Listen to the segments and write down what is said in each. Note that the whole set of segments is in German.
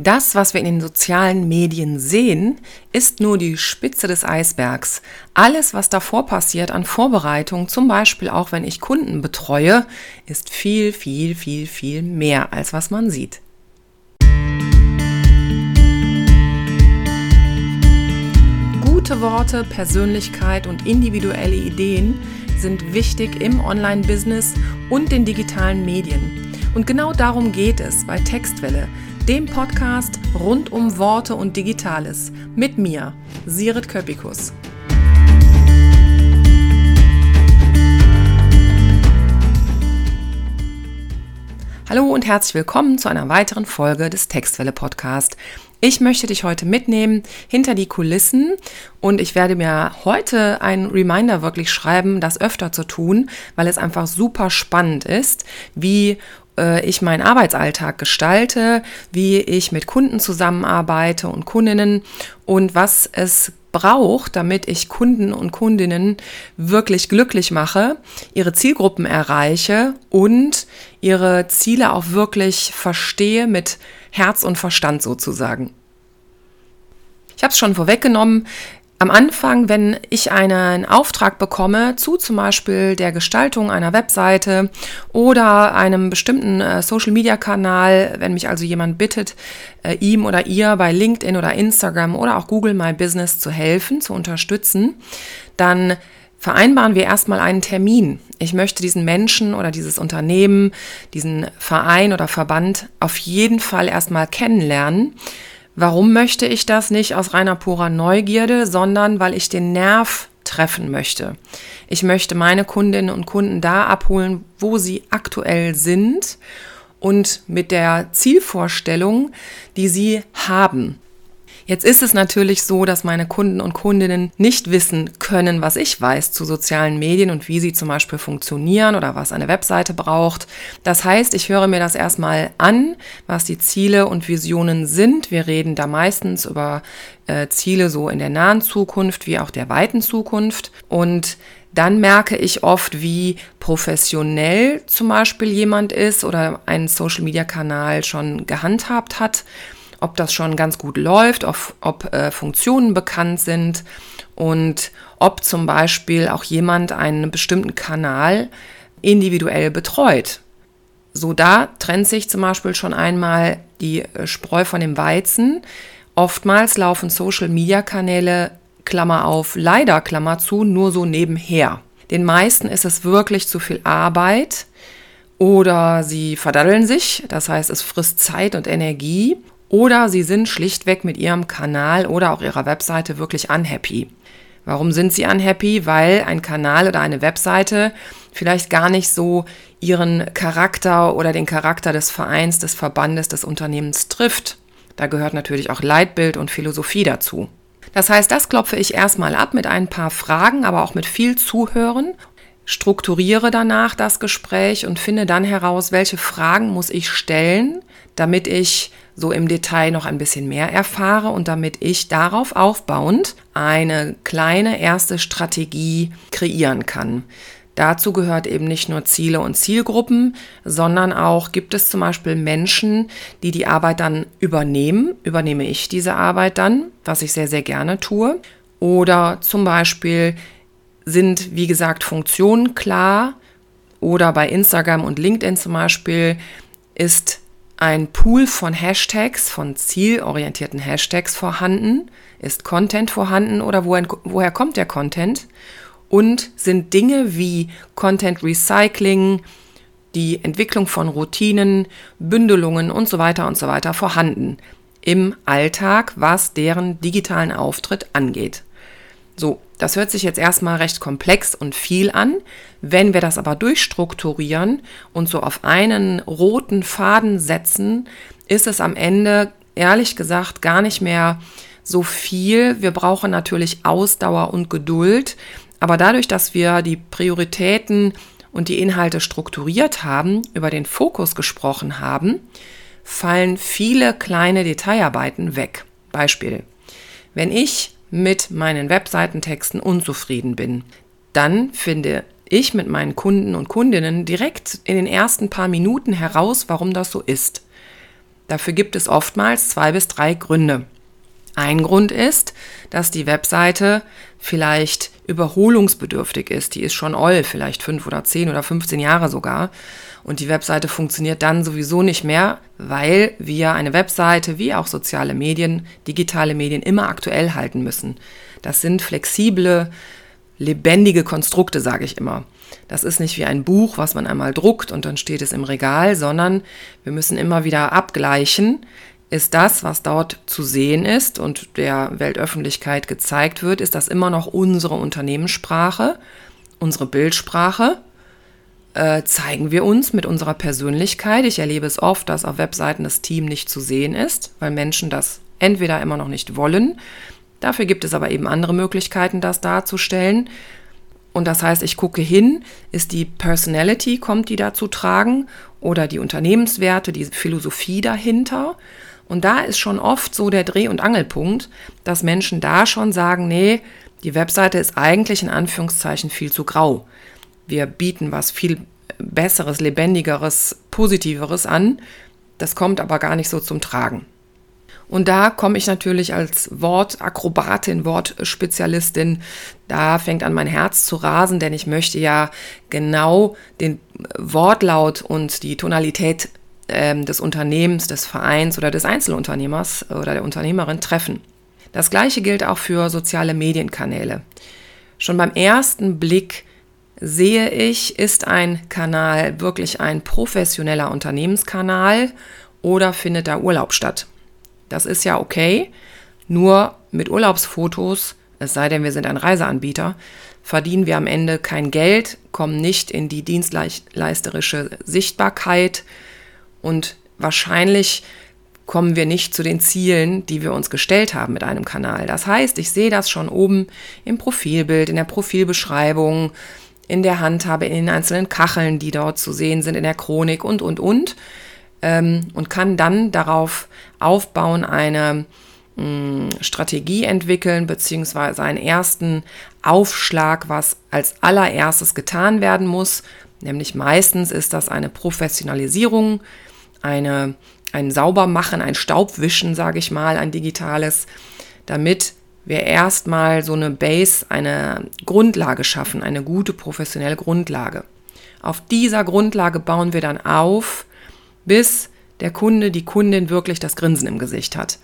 Das, was wir in den sozialen Medien sehen, ist nur die Spitze des Eisbergs. Alles, was davor passiert an Vorbereitung, zum Beispiel auch wenn ich Kunden betreue, ist viel, viel, viel, viel mehr, als was man sieht. Gute Worte, Persönlichkeit und individuelle Ideen sind wichtig im Online-Business und den digitalen Medien. Und genau darum geht es bei Textwelle dem Podcast rund um Worte und Digitales. Mit mir, Sirit Köpikus. Hallo und herzlich willkommen zu einer weiteren Folge des Textwelle Podcast. Ich möchte dich heute mitnehmen hinter die Kulissen und ich werde mir heute einen Reminder wirklich schreiben, das öfter zu tun, weil es einfach super spannend ist, wie äh, ich meinen Arbeitsalltag gestalte, wie ich mit Kunden zusammenarbeite und Kundinnen und was es braucht, damit ich Kunden und Kundinnen wirklich glücklich mache, ihre Zielgruppen erreiche und ihre Ziele auch wirklich verstehe mit Herz und Verstand sozusagen. Ich habe es schon vorweggenommen, am Anfang, wenn ich einen Auftrag bekomme zu zum Beispiel der Gestaltung einer Webseite oder einem bestimmten äh, Social-Media-Kanal, wenn mich also jemand bittet, äh, ihm oder ihr bei LinkedIn oder Instagram oder auch Google My Business zu helfen, zu unterstützen, dann vereinbaren wir erstmal einen Termin. Ich möchte diesen Menschen oder dieses Unternehmen, diesen Verein oder Verband auf jeden Fall erstmal kennenlernen Warum möchte ich das nicht aus reiner purer Neugierde, sondern weil ich den Nerv treffen möchte. Ich möchte meine Kundinnen und Kunden da abholen, wo sie aktuell sind und mit der Zielvorstellung, die sie haben. Jetzt ist es natürlich so, dass meine Kunden und Kundinnen nicht wissen können, was ich weiß zu sozialen Medien und wie sie zum Beispiel funktionieren oder was eine Webseite braucht. Das heißt, ich höre mir das erstmal an, was die Ziele und Visionen sind. Wir reden da meistens über äh, Ziele so in der nahen Zukunft wie auch der weiten Zukunft. Und dann merke ich oft, wie professionell zum Beispiel jemand ist oder einen Social-Media-Kanal schon gehandhabt hat ob das schon ganz gut läuft, ob, ob äh, Funktionen bekannt sind und ob zum Beispiel auch jemand einen bestimmten Kanal individuell betreut. So da trennt sich zum Beispiel schon einmal die äh, Spreu von dem Weizen. Oftmals laufen Social-Media-Kanäle, Klammer auf, leider Klammer zu, nur so nebenher. Den meisten ist es wirklich zu viel Arbeit oder sie verdaddeln sich, das heißt es frisst Zeit und Energie oder sie sind schlichtweg mit ihrem Kanal oder auch ihrer Webseite wirklich unhappy. Warum sind sie unhappy? Weil ein Kanal oder eine Webseite vielleicht gar nicht so ihren Charakter oder den Charakter des Vereins, des Verbandes, des Unternehmens trifft. Da gehört natürlich auch Leitbild und Philosophie dazu. Das heißt, das klopfe ich erstmal ab mit ein paar Fragen, aber auch mit viel Zuhören, strukturiere danach das Gespräch und finde dann heraus, welche Fragen muss ich stellen, damit ich so im Detail noch ein bisschen mehr erfahre und damit ich darauf aufbauend eine kleine erste Strategie kreieren kann. Dazu gehört eben nicht nur Ziele und Zielgruppen, sondern auch gibt es zum Beispiel Menschen, die die Arbeit dann übernehmen. Übernehme ich diese Arbeit dann, was ich sehr, sehr gerne tue. Oder zum Beispiel sind, wie gesagt, Funktionen klar. Oder bei Instagram und LinkedIn zum Beispiel ist ein Pool von Hashtags, von zielorientierten Hashtags vorhanden? Ist Content vorhanden oder woher, woher kommt der Content? Und sind Dinge wie Content Recycling, die Entwicklung von Routinen, Bündelungen und so weiter und so weiter vorhanden im Alltag, was deren digitalen Auftritt angeht. So, das hört sich jetzt erstmal recht komplex und viel an. Wenn wir das aber durchstrukturieren und so auf einen roten Faden setzen, ist es am Ende ehrlich gesagt gar nicht mehr so viel. Wir brauchen natürlich Ausdauer und Geduld. Aber dadurch, dass wir die Prioritäten und die Inhalte strukturiert haben, über den Fokus gesprochen haben, fallen viele kleine Detailarbeiten weg. Beispiel. Wenn ich mit meinen Webseitentexten unzufrieden bin, dann finde ich mit meinen Kunden und Kundinnen direkt in den ersten paar Minuten heraus, warum das so ist. Dafür gibt es oftmals zwei bis drei Gründe. Ein Grund ist, dass die Webseite vielleicht überholungsbedürftig ist. Die ist schon oll, vielleicht fünf oder zehn oder 15 Jahre sogar. Und die Webseite funktioniert dann sowieso nicht mehr, weil wir eine Webseite wie auch soziale Medien, digitale Medien immer aktuell halten müssen. Das sind flexible, lebendige Konstrukte, sage ich immer. Das ist nicht wie ein Buch, was man einmal druckt und dann steht es im Regal, sondern wir müssen immer wieder abgleichen, ist das, was dort zu sehen ist und der Weltöffentlichkeit gezeigt wird, ist das immer noch unsere Unternehmenssprache, unsere Bildsprache? Äh, zeigen wir uns mit unserer Persönlichkeit? Ich erlebe es oft, dass auf Webseiten das Team nicht zu sehen ist, weil Menschen das entweder immer noch nicht wollen. Dafür gibt es aber eben andere Möglichkeiten, das darzustellen. Und das heißt, ich gucke hin, ist die Personality, kommt die da zu tragen oder die Unternehmenswerte, die Philosophie dahinter. Und da ist schon oft so der Dreh- und Angelpunkt, dass Menschen da schon sagen, nee, die Webseite ist eigentlich in Anführungszeichen viel zu grau. Wir bieten was viel Besseres, Lebendigeres, Positiveres an. Das kommt aber gar nicht so zum Tragen. Und da komme ich natürlich als Wortakrobatin, Wortspezialistin, da fängt an mein Herz zu rasen, denn ich möchte ja genau den Wortlaut und die Tonalität ähm, des Unternehmens, des Vereins oder des Einzelunternehmers oder der Unternehmerin treffen. Das gleiche gilt auch für soziale Medienkanäle. Schon beim ersten Blick sehe ich, ist ein Kanal wirklich ein professioneller Unternehmenskanal oder findet da Urlaub statt. Das ist ja okay, nur mit Urlaubsfotos, es sei denn, wir sind ein Reiseanbieter, verdienen wir am Ende kein Geld, kommen nicht in die dienstleisterische Sichtbarkeit, und wahrscheinlich kommen wir nicht zu den Zielen, die wir uns gestellt haben mit einem Kanal. Das heißt, ich sehe das schon oben im Profilbild, in der Profilbeschreibung, in der Handhabe, in den einzelnen Kacheln, die dort zu sehen sind, in der Chronik und, und, und. Ähm, und kann dann darauf aufbauen, eine hm, Strategie entwickeln, beziehungsweise einen ersten Aufschlag, was als allererstes getan werden muss. Nämlich meistens ist das eine Professionalisierung eine, ein Saubermachen, ein Staubwischen, sage ich mal, ein digitales, damit wir erstmal so eine Base, eine Grundlage schaffen, eine gute professionelle Grundlage. Auf dieser Grundlage bauen wir dann auf, bis der Kunde, die Kundin wirklich das Grinsen im Gesicht hat.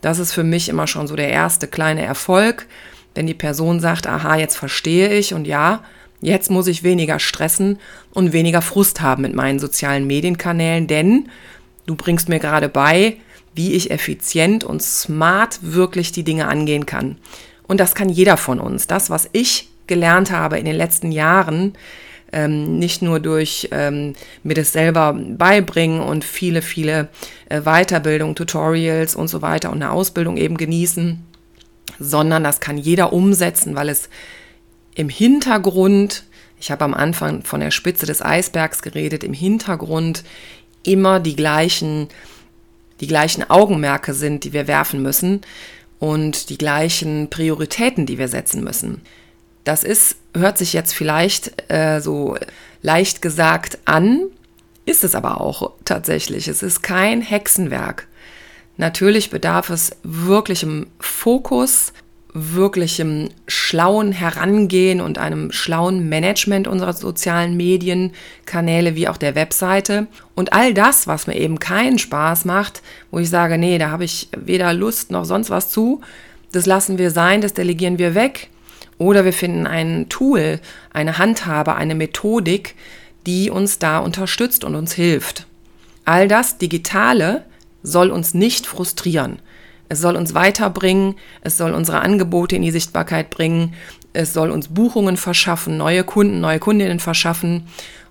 Das ist für mich immer schon so der erste kleine Erfolg, wenn die Person sagt, aha, jetzt verstehe ich und ja, Jetzt muss ich weniger stressen und weniger Frust haben mit meinen sozialen Medienkanälen, denn du bringst mir gerade bei, wie ich effizient und smart wirklich die Dinge angehen kann. Und das kann jeder von uns. Das, was ich gelernt habe in den letzten Jahren, ähm, nicht nur durch ähm, mir das selber beibringen und viele, viele äh, Weiterbildung, Tutorials und so weiter und eine Ausbildung eben genießen, sondern das kann jeder umsetzen, weil es im Hintergrund, ich habe am Anfang von der Spitze des Eisbergs geredet, im Hintergrund immer die gleichen, die gleichen Augenmerke sind, die wir werfen müssen und die gleichen Prioritäten, die wir setzen müssen. Das ist, hört sich jetzt vielleicht äh, so leicht gesagt an, ist es aber auch tatsächlich. Es ist kein Hexenwerk. Natürlich bedarf es wirklichem Fokus, wirklichem schlauen Herangehen und einem schlauen Management unserer sozialen Medienkanäle wie auch der Webseite. Und all das, was mir eben keinen Spaß macht, wo ich sage, nee, da habe ich weder Lust noch sonst was zu, das lassen wir sein, das delegieren wir weg. Oder wir finden ein Tool, eine Handhabe, eine Methodik, die uns da unterstützt und uns hilft. All das Digitale soll uns nicht frustrieren. Es soll uns weiterbringen, es soll unsere Angebote in die Sichtbarkeit bringen, es soll uns Buchungen verschaffen, neue Kunden, neue Kundinnen verschaffen.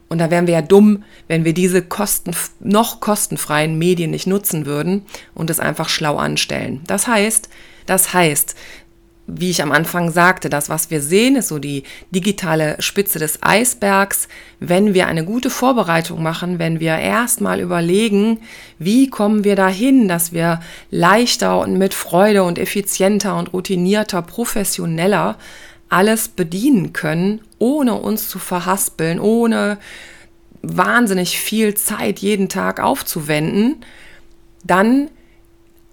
Und da wären wir ja dumm, wenn wir diese kosten, noch kostenfreien Medien nicht nutzen würden und es einfach schlau anstellen. Das heißt, das heißt, wie ich am Anfang sagte, das, was wir sehen, ist so die digitale Spitze des Eisbergs. Wenn wir eine gute Vorbereitung machen, wenn wir erstmal überlegen, wie kommen wir dahin, dass wir leichter und mit Freude und effizienter und routinierter, professioneller alles bedienen können, ohne uns zu verhaspeln, ohne wahnsinnig viel Zeit jeden Tag aufzuwenden, dann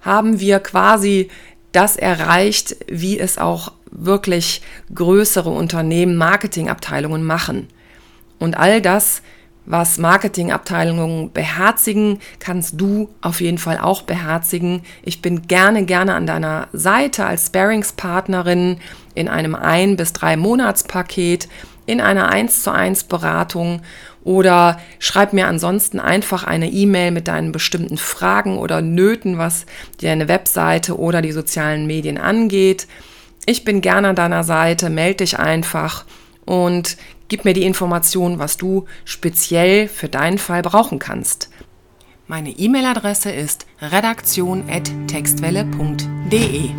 haben wir quasi das erreicht, wie es auch wirklich größere Unternehmen, Marketingabteilungen machen. Und all das, was Marketingabteilungen beherzigen, kannst du auf jeden Fall auch beherzigen. Ich bin gerne, gerne an deiner Seite als Sparingspartnerin in einem ein bis drei Monatspaket, in einer 1 zu 1 Beratung oder schreib mir ansonsten einfach eine E-Mail mit deinen bestimmten Fragen oder Nöten, was deine Webseite oder die sozialen Medien angeht. Ich bin gerne an deiner Seite, melde dich einfach und gib mir die Information, was du speziell für deinen Fall brauchen kannst. Meine E-Mail-Adresse ist redaktion.textwelle.de.